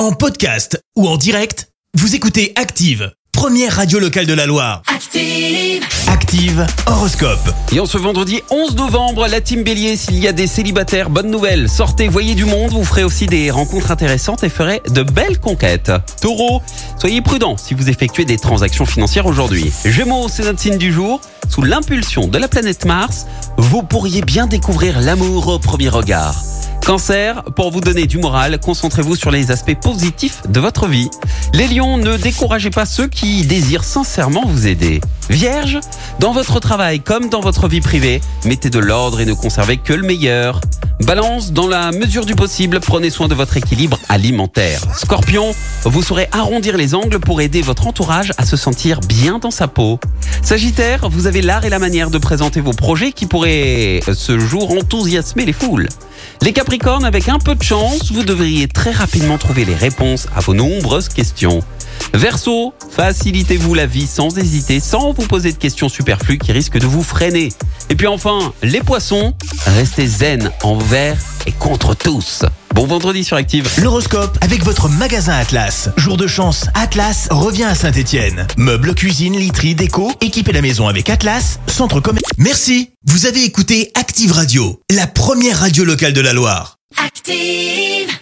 En podcast ou en direct, vous écoutez Active, première radio locale de la Loire. Active. Active Horoscope. Et en ce vendredi 11 novembre, la team Bélier, s'il y a des célibataires, bonne nouvelle. Sortez, voyez du monde, vous ferez aussi des rencontres intéressantes et ferez de belles conquêtes. Taureau, soyez prudent si vous effectuez des transactions financières aujourd'hui. Gémeaux, c'est notre signe du jour. Sous l'impulsion de la planète Mars, vous pourriez bien découvrir l'amour au premier regard. Cancer, pour vous donner du moral, concentrez-vous sur les aspects positifs de votre vie. Les lions, ne découragez pas ceux qui désirent sincèrement vous aider. Vierge, dans votre travail comme dans votre vie privée, mettez de l'ordre et ne conservez que le meilleur. Balance, dans la mesure du possible, prenez soin de votre équilibre alimentaire. Scorpion, vous saurez arrondir les angles pour aider votre entourage à se sentir bien dans sa peau. Sagittaire, vous avez l'art et la manière de présenter vos projets qui pourraient euh, ce jour enthousiasmer les foules. Les Capricornes, avec un peu de chance, vous devriez très rapidement trouver les réponses à vos nombreuses questions. Verseau, facilitez-vous la vie sans hésiter, sans vous poser de questions superflues qui risquent de vous freiner. Et puis enfin, les poissons, restez zen envers et contre tous. Bon vendredi sur Active. L'horoscope avec votre magasin Atlas. Jour de chance, Atlas revient à Saint-Étienne. Meubles, cuisine, literie, déco, équipez la maison avec Atlas, centre commercial. Merci. Vous avez écouté Active Radio, la première radio locale de la Loire. Active.